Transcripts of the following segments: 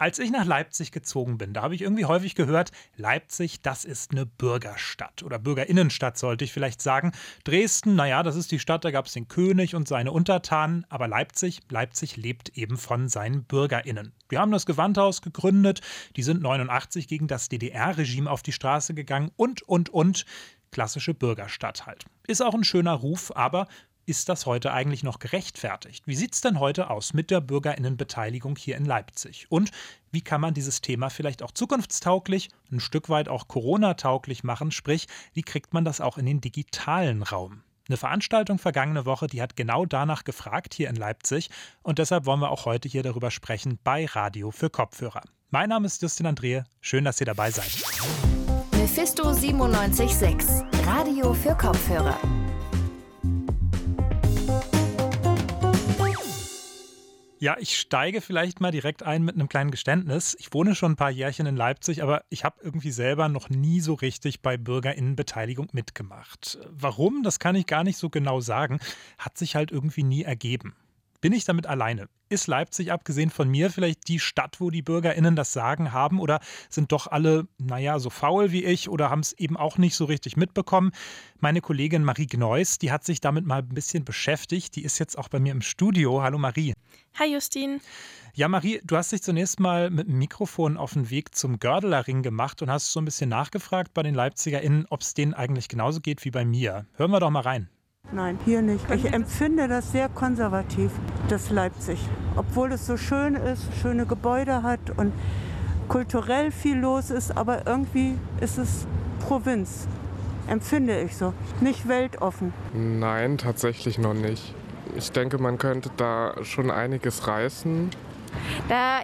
Als ich nach Leipzig gezogen bin, da habe ich irgendwie häufig gehört, Leipzig, das ist eine Bürgerstadt oder Bürgerinnenstadt, sollte ich vielleicht sagen. Dresden, naja, das ist die Stadt, da gab es den König und seine Untertanen. Aber Leipzig, Leipzig lebt eben von seinen BürgerInnen. Wir haben das Gewandhaus gegründet, die sind 89 gegen das DDR-Regime auf die Straße gegangen und, und, und. Klassische Bürgerstadt halt. Ist auch ein schöner Ruf, aber ist das heute eigentlich noch gerechtfertigt? Wie sieht es denn heute aus mit der Bürgerinnenbeteiligung hier in Leipzig? Und wie kann man dieses Thema vielleicht auch zukunftstauglich, ein Stück weit auch Corona-tauglich machen? Sprich, wie kriegt man das auch in den digitalen Raum? Eine Veranstaltung vergangene Woche, die hat genau danach gefragt hier in Leipzig und deshalb wollen wir auch heute hier darüber sprechen bei Radio für Kopfhörer. Mein Name ist Justin Andrehe, schön, dass ihr dabei seid. Mephisto 976, Radio für Kopfhörer. Ja, ich steige vielleicht mal direkt ein mit einem kleinen Geständnis. Ich wohne schon ein paar Jährchen in Leipzig, aber ich habe irgendwie selber noch nie so richtig bei Bürgerinnenbeteiligung mitgemacht. Warum, das kann ich gar nicht so genau sagen. Hat sich halt irgendwie nie ergeben. Bin ich damit alleine? Ist Leipzig, abgesehen von mir, vielleicht die Stadt, wo die BürgerInnen das Sagen haben? Oder sind doch alle, naja, so faul wie ich oder haben es eben auch nicht so richtig mitbekommen? Meine Kollegin Marie Gneuss, die hat sich damit mal ein bisschen beschäftigt. Die ist jetzt auch bei mir im Studio. Hallo Marie. Hi Justin. Ja, Marie, du hast dich zunächst mal mit dem Mikrofon auf den Weg zum Gördelerring gemacht und hast so ein bisschen nachgefragt bei den LeipzigerInnen, ob es denen eigentlich genauso geht wie bei mir. Hören wir doch mal rein. Nein, hier nicht. Ich empfinde das sehr konservativ, das Leipzig. Obwohl es so schön ist, schöne Gebäude hat und kulturell viel los ist, aber irgendwie ist es Provinz. Empfinde ich so. Nicht weltoffen. Nein, tatsächlich noch nicht. Ich denke, man könnte da schon einiges reißen. Da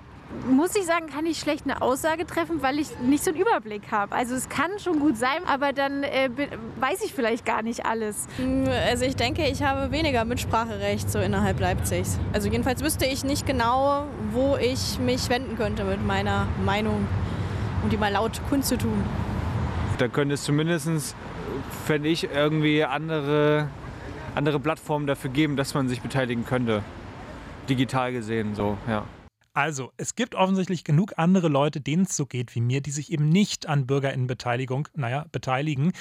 muss ich sagen, kann ich schlecht eine Aussage treffen, weil ich nicht so einen Überblick habe. Also es kann schon gut sein, aber dann äh, weiß ich vielleicht gar nicht alles. Mm, also ich denke, ich habe weniger Mitspracherecht so innerhalb Leipzigs. Also jedenfalls wüsste ich nicht genau, wo ich mich wenden könnte mit meiner Meinung, um die mal laut kundzutun. Da könnte es zumindest, fände ich, irgendwie andere, andere Plattformen dafür geben, dass man sich beteiligen könnte. Digital gesehen, so, ja. Also, es gibt offensichtlich genug andere Leute, denen es so geht wie mir, die sich eben nicht an Bürgerinnenbeteiligung, naja, beteiligen.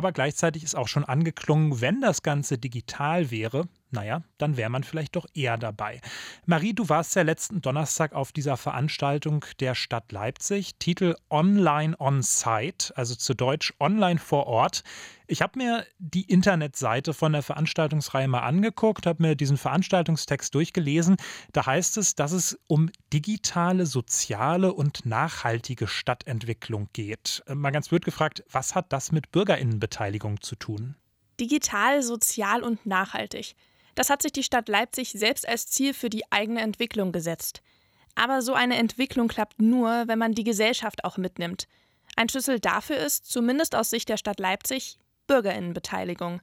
Aber gleichzeitig ist auch schon angeklungen, wenn das Ganze digital wäre, naja, dann wäre man vielleicht doch eher dabei. Marie, du warst ja letzten Donnerstag auf dieser Veranstaltung der Stadt Leipzig, Titel Online on Site, also zu Deutsch Online vor Ort. Ich habe mir die Internetseite von der Veranstaltungsreihe mal angeguckt, habe mir diesen Veranstaltungstext durchgelesen. Da heißt es, dass es um digitale, soziale und nachhaltige Stadtentwicklung geht. Äh, mal ganz blöd gefragt, was hat das mit Bürgerinnenbeteiligung zu tun? Digital, sozial und nachhaltig. Das hat sich die Stadt Leipzig selbst als Ziel für die eigene Entwicklung gesetzt. Aber so eine Entwicklung klappt nur, wenn man die Gesellschaft auch mitnimmt. Ein Schlüssel dafür ist, zumindest aus Sicht der Stadt Leipzig, Bürgerinnenbeteiligung.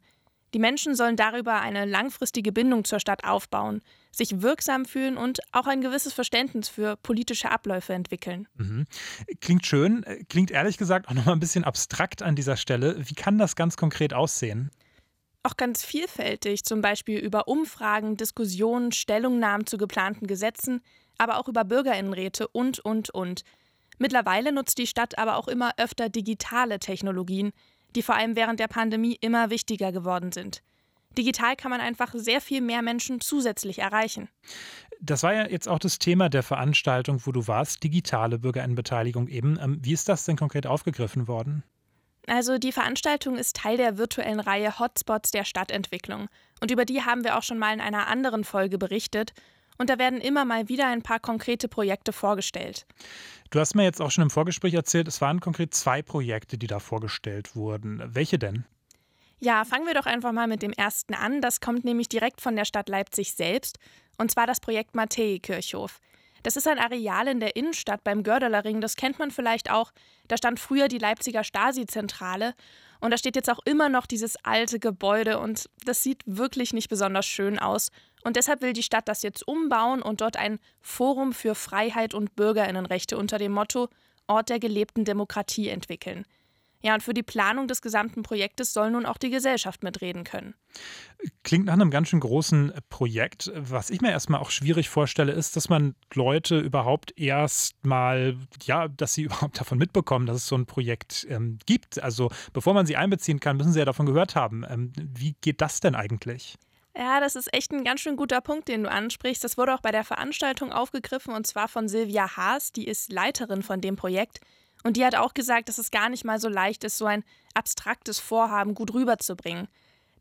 Die Menschen sollen darüber eine langfristige Bindung zur Stadt aufbauen, sich wirksam fühlen und auch ein gewisses Verständnis für politische Abläufe entwickeln. Mhm. Klingt schön, klingt ehrlich gesagt auch noch mal ein bisschen abstrakt an dieser Stelle. Wie kann das ganz konkret aussehen? Auch ganz vielfältig, zum Beispiel über Umfragen, Diskussionen, Stellungnahmen zu geplanten Gesetzen, aber auch über Bürgerinnenräte und, und, und. Mittlerweile nutzt die Stadt aber auch immer öfter digitale Technologien, die vor allem während der Pandemie immer wichtiger geworden sind. Digital kann man einfach sehr viel mehr Menschen zusätzlich erreichen. Das war ja jetzt auch das Thema der Veranstaltung, wo du warst, digitale Bürgerinnenbeteiligung eben. Ähm, wie ist das denn konkret aufgegriffen worden? Also die Veranstaltung ist Teil der virtuellen Reihe Hotspots der Stadtentwicklung. Und über die haben wir auch schon mal in einer anderen Folge berichtet. Und da werden immer mal wieder ein paar konkrete Projekte vorgestellt. Du hast mir jetzt auch schon im Vorgespräch erzählt, es waren konkret zwei Projekte, die da vorgestellt wurden. Welche denn? Ja, fangen wir doch einfach mal mit dem ersten an. Das kommt nämlich direkt von der Stadt Leipzig selbst. Und zwar das Projekt Matthäi-Kirchhof. Das ist ein Areal in der Innenstadt beim Gördelerring, das kennt man vielleicht auch. Da stand früher die Leipziger Stasi-Zentrale und da steht jetzt auch immer noch dieses alte Gebäude und das sieht wirklich nicht besonders schön aus. Und deshalb will die Stadt das jetzt umbauen und dort ein Forum für Freiheit und Bürgerinnenrechte unter dem Motto Ort der gelebten Demokratie entwickeln. Ja, und für die Planung des gesamten Projektes soll nun auch die Gesellschaft mitreden können. Klingt nach einem ganz schön großen Projekt. Was ich mir erstmal auch schwierig vorstelle, ist, dass man Leute überhaupt erst mal, ja, dass sie überhaupt davon mitbekommen, dass es so ein Projekt ähm, gibt. Also bevor man sie einbeziehen kann, müssen sie ja davon gehört haben. Ähm, wie geht das denn eigentlich? Ja, das ist echt ein ganz schön guter Punkt, den du ansprichst. Das wurde auch bei der Veranstaltung aufgegriffen und zwar von Silvia Haas, die ist Leiterin von dem Projekt. Und die hat auch gesagt, dass es gar nicht mal so leicht ist, so ein abstraktes Vorhaben gut rüberzubringen.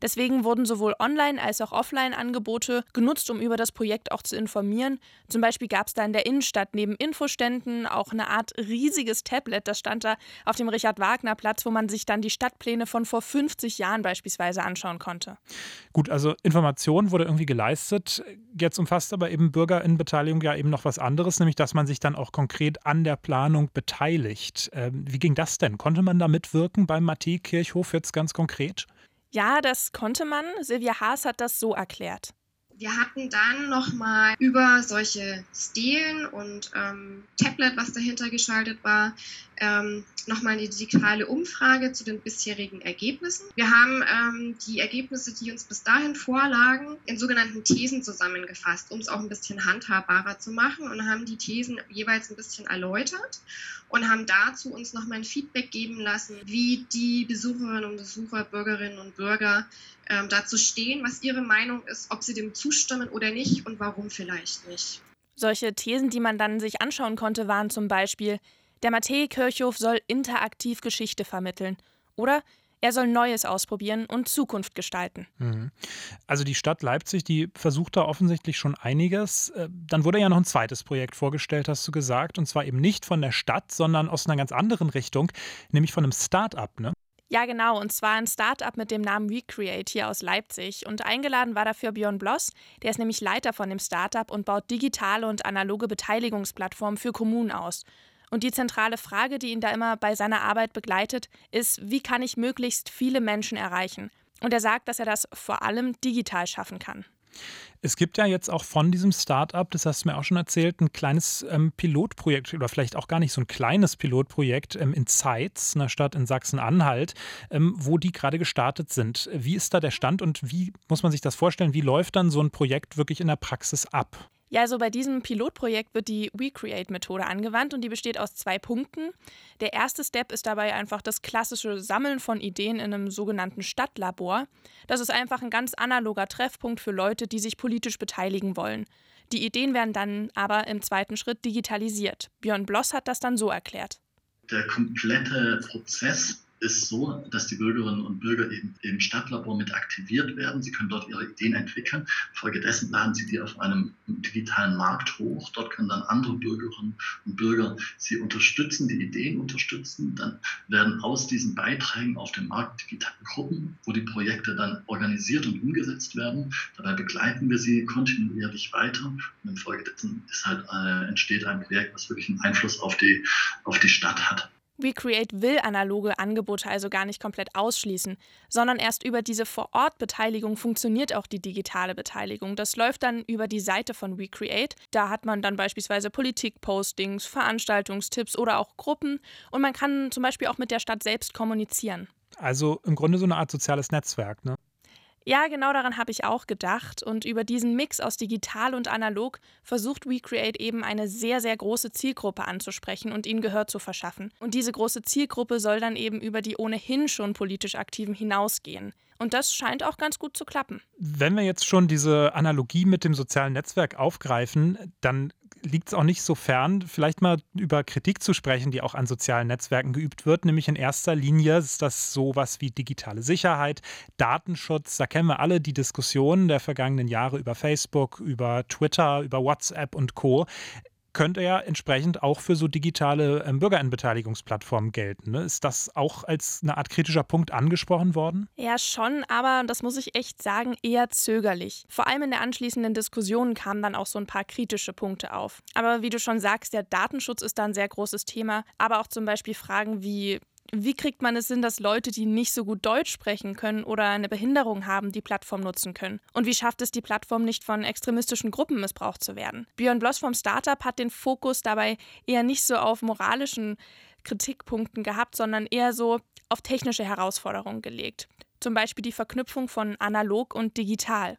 Deswegen wurden sowohl Online- als auch Offline-Angebote genutzt, um über das Projekt auch zu informieren. Zum Beispiel gab es da in der Innenstadt neben Infoständen auch eine Art riesiges Tablet, das stand da auf dem Richard-Wagner-Platz, wo man sich dann die Stadtpläne von vor 50 Jahren beispielsweise anschauen konnte. Gut, also Information wurde irgendwie geleistet. Jetzt umfasst aber eben Bürgerinnenbeteiligung ja eben noch was anderes, nämlich dass man sich dann auch konkret an der Planung beteiligt. Ähm, wie ging das denn? Konnte man da mitwirken beim Matthä-Kirchhof jetzt ganz konkret? Ja, das konnte man. Silvia Haas hat das so erklärt. Wir hatten dann nochmal über solche Stelen und ähm, Tablet, was dahinter geschaltet war, ähm, nochmal eine digitale Umfrage zu den bisherigen Ergebnissen. Wir haben ähm, die Ergebnisse, die uns bis dahin vorlagen, in sogenannten Thesen zusammengefasst, um es auch ein bisschen handhabbarer zu machen und haben die Thesen jeweils ein bisschen erläutert und haben dazu uns nochmal ein Feedback geben lassen, wie die Besucherinnen und Besucher, Bürgerinnen und Bürger ähm, dazu stehen, was ihre Meinung ist, ob sie dem zustimmen oder nicht und warum vielleicht nicht. Solche Thesen, die man dann sich anschauen konnte, waren zum Beispiel, der Matthäi-Kirchhof soll interaktiv Geschichte vermitteln oder er soll Neues ausprobieren und Zukunft gestalten. Mhm. Also die Stadt Leipzig, die versucht da offensichtlich schon einiges. Äh, dann wurde ja noch ein zweites Projekt vorgestellt, hast du gesagt, und zwar eben nicht von der Stadt, sondern aus einer ganz anderen Richtung, nämlich von einem Start-up, ne? Ja, genau. Und zwar ein Start-up mit dem Namen WeCreate hier aus Leipzig. Und eingeladen war dafür Björn Bloss. Der ist nämlich Leiter von dem Start-up und baut digitale und analoge Beteiligungsplattformen für Kommunen aus. Und die zentrale Frage, die ihn da immer bei seiner Arbeit begleitet, ist, wie kann ich möglichst viele Menschen erreichen? Und er sagt, dass er das vor allem digital schaffen kann. Es gibt ja jetzt auch von diesem Startup, das hast du mir auch schon erzählt, ein kleines ähm, Pilotprojekt oder vielleicht auch gar nicht so ein kleines Pilotprojekt ähm, in Zeitz, einer Stadt in Sachsen-Anhalt, ähm, wo die gerade gestartet sind. Wie ist da der Stand und wie muss man sich das vorstellen? Wie läuft dann so ein Projekt wirklich in der Praxis ab? Ja, also bei diesem Pilotprojekt wird die WeCreate-Methode angewandt und die besteht aus zwei Punkten. Der erste Step ist dabei einfach das klassische Sammeln von Ideen in einem sogenannten Stadtlabor. Das ist einfach ein ganz analoger Treffpunkt für Leute, die sich politisch beteiligen wollen. Die Ideen werden dann aber im zweiten Schritt digitalisiert. Björn Bloss hat das dann so erklärt. Der komplette Prozess ist so, dass die Bürgerinnen und Bürger eben im Stadtlabor mit aktiviert werden. Sie können dort ihre Ideen entwickeln. Folgedessen laden sie die auf einem digitalen Markt hoch. Dort können dann andere Bürgerinnen und Bürger sie unterstützen, die Ideen unterstützen. Dann werden aus diesen Beiträgen auf dem Markt digitale Gruppen, wo die Projekte dann organisiert und umgesetzt werden. Dabei begleiten wir sie kontinuierlich weiter. Und infolgedessen ist halt, äh, entsteht ein Projekt, was wirklich einen Einfluss auf die, auf die Stadt hat. WeCreate will analoge Angebote also gar nicht komplett ausschließen, sondern erst über diese Vor-Ort-Beteiligung funktioniert auch die digitale Beteiligung. Das läuft dann über die Seite von WeCreate. Da hat man dann beispielsweise Politik-Postings, Veranstaltungstipps oder auch Gruppen und man kann zum Beispiel auch mit der Stadt selbst kommunizieren. Also im Grunde so eine Art soziales Netzwerk, ne? Ja, genau daran habe ich auch gedacht. Und über diesen Mix aus digital und analog versucht WeCreate eben eine sehr, sehr große Zielgruppe anzusprechen und ihnen Gehör zu verschaffen. Und diese große Zielgruppe soll dann eben über die ohnehin schon politisch Aktiven hinausgehen. Und das scheint auch ganz gut zu klappen. Wenn wir jetzt schon diese Analogie mit dem sozialen Netzwerk aufgreifen, dann liegt es auch nicht so fern, vielleicht mal über Kritik zu sprechen, die auch an sozialen Netzwerken geübt wird. Nämlich in erster Linie ist das sowas wie digitale Sicherheit, Datenschutz. Da kennen wir alle die Diskussionen der vergangenen Jahre über Facebook, über Twitter, über WhatsApp und Co könnte ja entsprechend auch für so digitale ähm, Bürgerinnenbeteiligungsplattformen gelten. Ne? Ist das auch als eine Art kritischer Punkt angesprochen worden? Ja, schon, aber das muss ich echt sagen, eher zögerlich. Vor allem in der anschließenden Diskussion kamen dann auch so ein paar kritische Punkte auf. Aber wie du schon sagst, der Datenschutz ist da ein sehr großes Thema, aber auch zum Beispiel Fragen wie wie kriegt man es hin, dass Leute, die nicht so gut Deutsch sprechen können oder eine Behinderung haben, die Plattform nutzen können? Und wie schafft es die Plattform nicht von extremistischen Gruppen missbraucht zu werden? Björn Bloss vom Startup hat den Fokus dabei eher nicht so auf moralischen Kritikpunkten gehabt, sondern eher so auf technische Herausforderungen gelegt. Zum Beispiel die Verknüpfung von analog und digital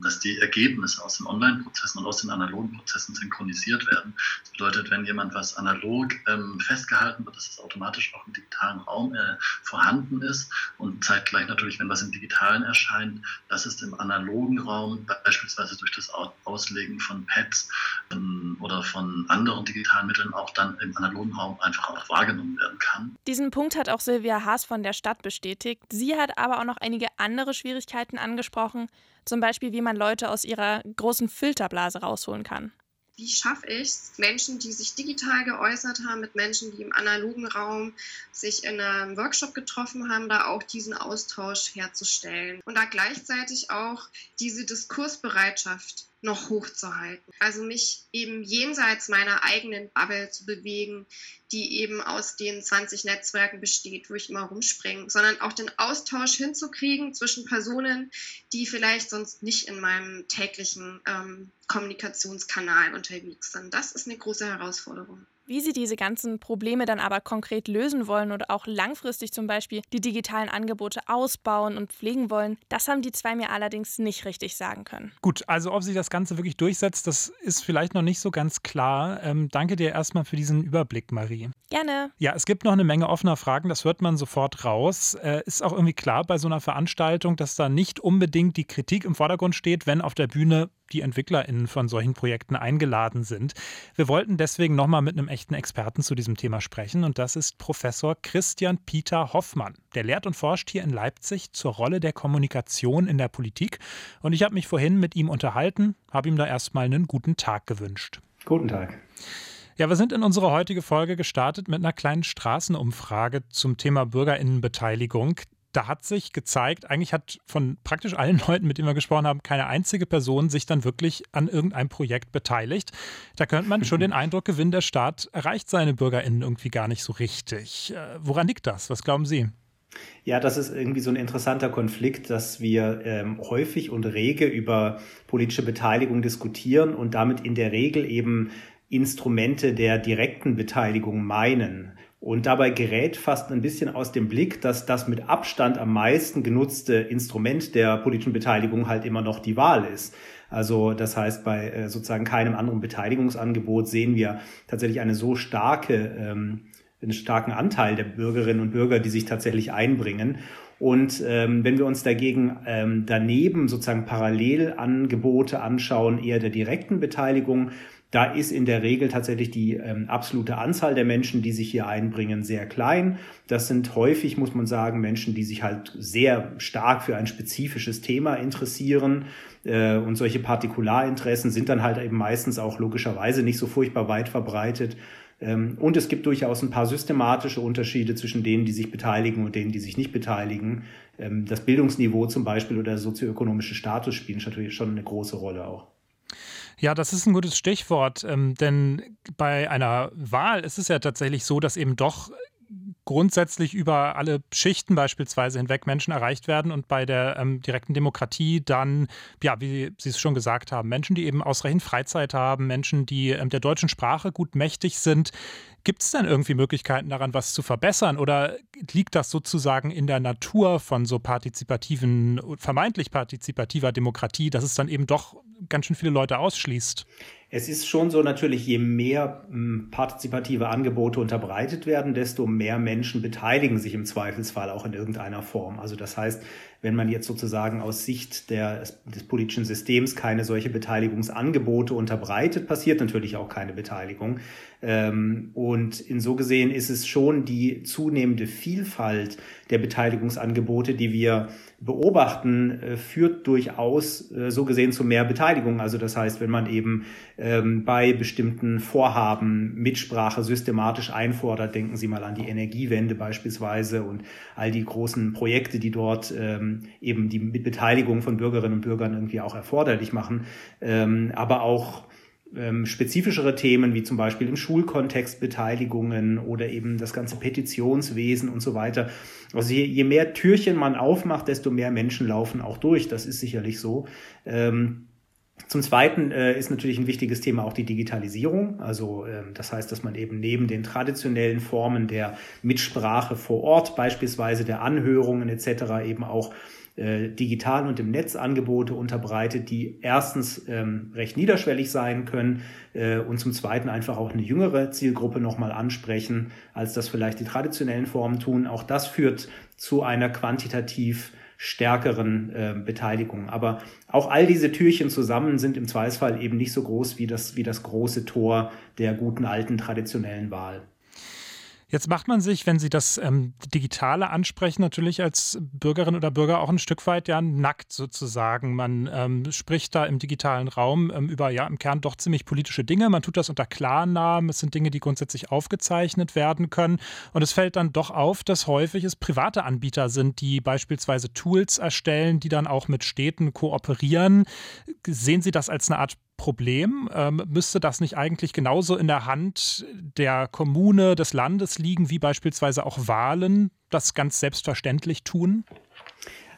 dass die Ergebnisse aus den Online-Prozessen und aus den analogen Prozessen synchronisiert werden. Das bedeutet, wenn jemand was analog ähm, festgehalten wird, dass es automatisch auch im digitalen Raum äh, vorhanden ist und zeitgleich natürlich, wenn was im digitalen erscheint, dass es im analogen Raum beispielsweise durch das Auslegen von Pads ähm, oder von anderen digitalen Mitteln auch dann im analogen Raum einfach auch wahrgenommen werden kann. Diesen Punkt hat auch Silvia Haas von der Stadt bestätigt. Sie hat aber auch noch einige andere Schwierigkeiten angesprochen, zum Beispiel, wie man Leute aus ihrer großen Filterblase rausholen kann. Wie schaffe ich es, Menschen, die sich digital geäußert haben, mit Menschen, die im analogen Raum sich in einem Workshop getroffen haben, da auch diesen Austausch herzustellen und da gleichzeitig auch diese Diskursbereitschaft noch hochzuhalten. Also mich eben jenseits meiner eigenen Bubble zu bewegen, die eben aus den 20 Netzwerken besteht, wo ich immer rumspringe, sondern auch den Austausch hinzukriegen zwischen Personen, die vielleicht sonst nicht in meinem täglichen ähm, Kommunikationskanal unterwegs sind. Das ist eine große Herausforderung. Wie sie diese ganzen Probleme dann aber konkret lösen wollen oder auch langfristig zum Beispiel die digitalen Angebote ausbauen und pflegen wollen, das haben die zwei mir allerdings nicht richtig sagen können. Gut, also ob sich das Ganze wirklich durchsetzt, das ist vielleicht noch nicht so ganz klar. Ähm, danke dir erstmal für diesen Überblick, Marie. Gerne. Ja, es gibt noch eine Menge offener Fragen, das hört man sofort raus. Äh, ist auch irgendwie klar bei so einer Veranstaltung, dass da nicht unbedingt die Kritik im Vordergrund steht, wenn auf der Bühne die EntwicklerInnen von solchen Projekten eingeladen sind. Wir wollten deswegen nochmal mit einem echten Experten zu diesem Thema sprechen und das ist Professor Christian Peter Hoffmann. Der lehrt und forscht hier in Leipzig zur Rolle der Kommunikation in der Politik und ich habe mich vorhin mit ihm unterhalten, habe ihm da erstmal einen guten Tag gewünscht. Guten Tag. Ja, wir sind in unsere heutige Folge gestartet mit einer kleinen Straßenumfrage zum Thema Bürgerinnenbeteiligung da hat sich gezeigt, eigentlich hat von praktisch allen Leuten, mit denen wir gesprochen haben, keine einzige Person sich dann wirklich an irgendeinem Projekt beteiligt. Da könnte man schon den Eindruck gewinnen, der Staat erreicht seine BürgerInnen irgendwie gar nicht so richtig. Äh, woran liegt das? Was glauben Sie? Ja, das ist irgendwie so ein interessanter Konflikt, dass wir ähm, häufig und rege über politische Beteiligung diskutieren und damit in der Regel eben Instrumente der direkten Beteiligung meinen. Und dabei gerät fast ein bisschen aus dem Blick, dass das mit Abstand am meisten genutzte Instrument der politischen Beteiligung halt immer noch die Wahl ist. Also das heißt, bei äh, sozusagen keinem anderen Beteiligungsangebot sehen wir tatsächlich eine so starke, ähm, einen starken Anteil der Bürgerinnen und Bürger, die sich tatsächlich einbringen. Und ähm, wenn wir uns dagegen ähm, daneben sozusagen Parallelangebote anschauen, eher der direkten Beteiligung, da ist in der Regel tatsächlich die ähm, absolute Anzahl der Menschen, die sich hier einbringen, sehr klein. Das sind häufig, muss man sagen, Menschen, die sich halt sehr stark für ein spezifisches Thema interessieren. Äh, und solche Partikularinteressen sind dann halt eben meistens auch logischerweise nicht so furchtbar weit verbreitet. Ähm, und es gibt durchaus ein paar systematische Unterschiede zwischen denen, die sich beteiligen und denen, die sich nicht beteiligen. Ähm, das Bildungsniveau zum Beispiel oder der sozioökonomische Status spielen natürlich schon eine große Rolle auch. Ja, das ist ein gutes Stichwort, ähm, denn bei einer Wahl ist es ja tatsächlich so, dass eben doch grundsätzlich über alle Schichten beispielsweise hinweg Menschen erreicht werden und bei der ähm, direkten Demokratie dann, ja, wie Sie es schon gesagt haben, Menschen, die eben ausreichend Freizeit haben, Menschen, die ähm, der deutschen Sprache gut mächtig sind. Gibt es denn irgendwie Möglichkeiten daran, was zu verbessern oder liegt das sozusagen in der Natur von so partizipativen, vermeintlich partizipativer Demokratie, dass es dann eben doch ganz schön viele Leute ausschließt? Es ist schon so natürlich, je mehr hm, partizipative Angebote unterbreitet werden, desto mehr Menschen beteiligen sich im Zweifelsfall auch in irgendeiner Form. Also das heißt, wenn man jetzt sozusagen aus Sicht der, des politischen Systems keine solche Beteiligungsangebote unterbreitet, passiert natürlich auch keine Beteiligung. Ähm, und in gesehen ist es schon die zunehmende Vielfalt der Beteiligungsangebote, die wir beobachten, äh, führt durchaus äh, so gesehen zu mehr Beteiligung. Also das heißt, wenn man eben ähm, bei bestimmten Vorhaben Mitsprache systematisch einfordert, denken Sie mal an die Energiewende beispielsweise und all die großen Projekte, die dort ähm, eben die Beteiligung von Bürgerinnen und Bürgern irgendwie auch erforderlich machen, ähm, aber auch ähm, spezifischere Themen wie zum Beispiel im Schulkontext Beteiligungen oder eben das ganze Petitionswesen und so weiter. Also je, je mehr Türchen man aufmacht, desto mehr Menschen laufen auch durch. Das ist sicherlich so. Ähm, Zum Zweiten äh, ist natürlich ein wichtiges Thema auch die Digitalisierung. Also äh, das heißt, dass man eben neben den traditionellen Formen der Mitsprache vor Ort, beispielsweise der Anhörungen etc., eben auch äh, digital und im Netz Angebote unterbreitet, die erstens ähm, recht niederschwellig sein können äh, und zum Zweiten einfach auch eine jüngere Zielgruppe nochmal ansprechen, als das vielleicht die traditionellen Formen tun. Auch das führt zu einer quantitativ stärkeren äh, Beteiligung. Aber auch all diese Türchen zusammen sind im Zweifelsfall eben nicht so groß wie das, wie das große Tor der guten alten traditionellen Wahl. Jetzt macht man sich, wenn Sie das ähm, Digitale ansprechen, natürlich als Bürgerin oder Bürger auch ein Stück weit ja nackt sozusagen. Man ähm, spricht da im digitalen Raum ähm, über ja im Kern doch ziemlich politische Dinge. Man tut das unter Klarnamen. Es sind Dinge, die grundsätzlich aufgezeichnet werden können. Und es fällt dann doch auf, dass häufig es private Anbieter sind, die beispielsweise Tools erstellen, die dann auch mit Städten kooperieren. Sehen Sie das als eine Art Problem? Ähm, müsste das nicht eigentlich genauso in der Hand der Kommune, des Landes liegen, wie beispielsweise auch Wahlen das ganz selbstverständlich tun?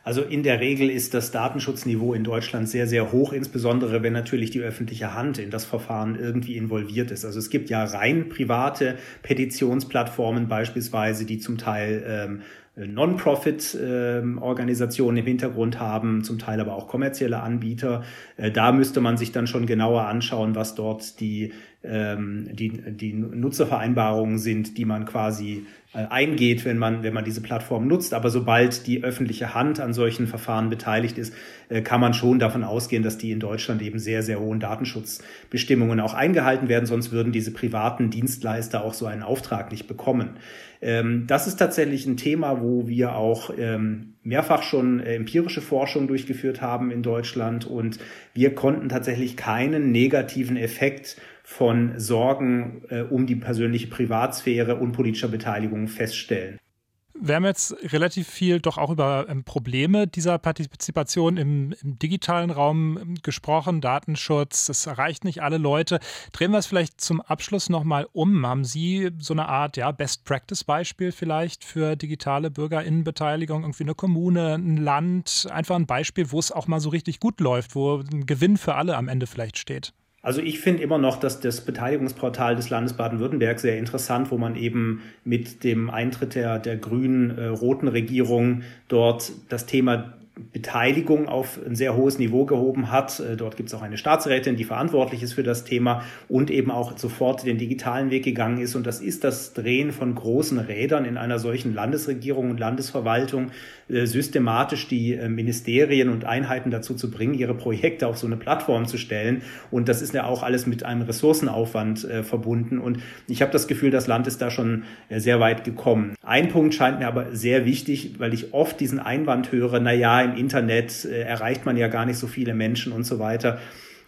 Also in der Regel ist das Datenschutzniveau in Deutschland sehr, sehr hoch, insbesondere wenn natürlich die öffentliche Hand in das Verfahren irgendwie involviert ist. Also es gibt ja rein private Petitionsplattformen beispielsweise, die zum Teil ähm, Non-Profit-Organisationen im Hintergrund haben, zum Teil aber auch kommerzielle Anbieter. Äh, da müsste man sich dann schon genauer anschauen, was dort die, ähm, die, die Nutzervereinbarungen sind, die man quasi eingeht, wenn man, wenn man diese Plattform nutzt. Aber sobald die öffentliche Hand an solchen Verfahren beteiligt ist, äh, kann man schon davon ausgehen, dass die in Deutschland eben sehr, sehr hohen Datenschutzbestimmungen auch eingehalten werden. Sonst würden diese privaten Dienstleister auch so einen Auftrag nicht bekommen. Ähm, das ist tatsächlich ein Thema, wo wir auch ähm, mehrfach schon äh, empirische Forschung durchgeführt haben in Deutschland und wir konnten tatsächlich keinen negativen Effekt von Sorgen äh, um die persönliche Privatsphäre und politischer Beteiligung feststellen. Wir haben jetzt relativ viel doch auch über ähm, Probleme dieser Partizipation im, im, digitalen Raum ähm, gesprochen, Datenschutz, das erreicht nicht alle Leute. Drehen wir es vielleicht zum Abschluss nochmal um. Haben Sie so eine Art ja, Best-Practice-Beispiel vielleicht für digitale BürgerInnenbeteiligung? Irgendwie eine Kommune, ein Land, einfach ein Beispiel, wo es auch mal so richtig gut läuft, wo ein Gewinn für alle am Ende vielleicht steht? Also ich finde immer noch, dass das Beteiligungsportal des Landes Baden-Württemberg sehr interessant, wo man eben mit dem Eintritt der, der grünen, äh, roten Regierung dort das Thema Beteiligung auf ein sehr hohes Niveau gehoben hat. Äh, dort gibt es auch eine Staatsrätin, die verantwortlich ist für das Thema und eben auch sofort den digitalen Weg gegangen ist. Und das ist das Drehen von großen Rädern in einer solchen Landesregierung und Landesverwaltung, äh, systematisch die äh, Ministerien und Einheiten dazu zu bringen, ihre Projekte auf so eine Plattform zu stellen. Und das ist ja auch alles mit einem Ressourcenaufwand verbunden. Und ich habe das Gefühl, das Land ist da schon sehr weit gekommen. Ein Punkt scheint mir aber sehr wichtig, weil ich oft diesen Einwand höre, na im Internet äh, erreicht man ja gar nicht so viele Menschen und so weiter.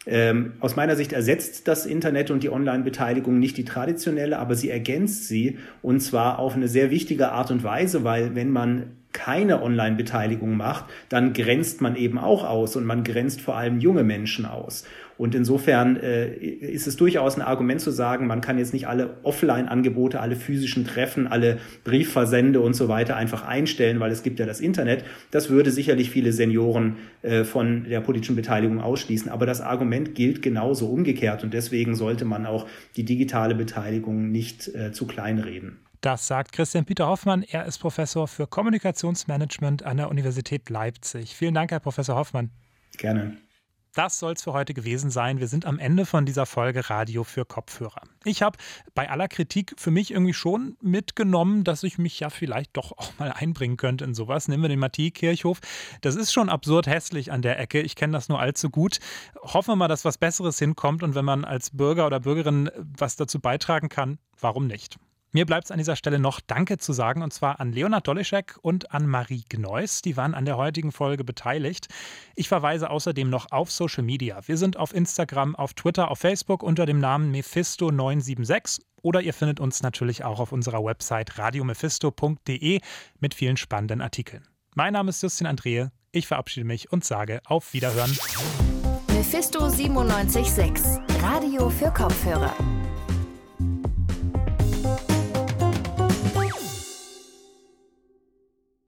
Ähm, aus meiner Sicht ersetzt das Internet und die Online-Beteiligung nicht die traditionelle, aber sie ergänzt sie und zwar auf eine sehr wichtige Art und Weise, weil wenn man keine Online-Beteiligung macht, dann grenzt man eben auch aus und man grenzt vor allem junge Menschen aus. Und insofern äh, ist es durchaus ein Argument zu sagen, man kann jetzt nicht alle Offline-Angebote, alle physischen Treffen, alle Briefversende und so weiter einfach einstellen, weil es gibt ja das Internet. Das würde sicherlich viele Senioren äh, von der politischen Beteiligung ausschließen. Aber das Argument gilt genauso umgekehrt und deswegen sollte man auch die digitale Beteiligung nicht äh, zu kleinreden. Das sagt Christian Peter Hoffmann. Er ist Professor für Kommunikationsmanagement an der Universität Leipzig. Vielen Dank, Herr Professor Hoffmann. Gerne. Das soll es für heute gewesen sein. Wir sind am Ende von dieser Folge Radio für Kopfhörer. Ich habe bei aller Kritik für mich irgendwie schon mitgenommen, dass ich mich ja vielleicht doch auch mal einbringen könnte in sowas. Nehmen wir den Matthieu-Kirchhof. Das ist schon absurd hässlich an der Ecke. Ich kenne das nur allzu gut. Hoffen wir mal, dass was Besseres hinkommt und wenn man als Bürger oder Bürgerin was dazu beitragen kann, warum nicht? Mir bleibt es an dieser Stelle noch Danke zu sagen, und zwar an Leonard Dolischek und an Marie Gneuss. Die waren an der heutigen Folge beteiligt. Ich verweise außerdem noch auf Social Media. Wir sind auf Instagram, auf Twitter, auf Facebook unter dem Namen Mephisto976 oder ihr findet uns natürlich auch auf unserer Website radiomephisto.de mit vielen spannenden Artikeln. Mein Name ist Justin Andrehe. Ich verabschiede mich und sage auf Wiederhören. Mephisto 976, Radio für Kopfhörer.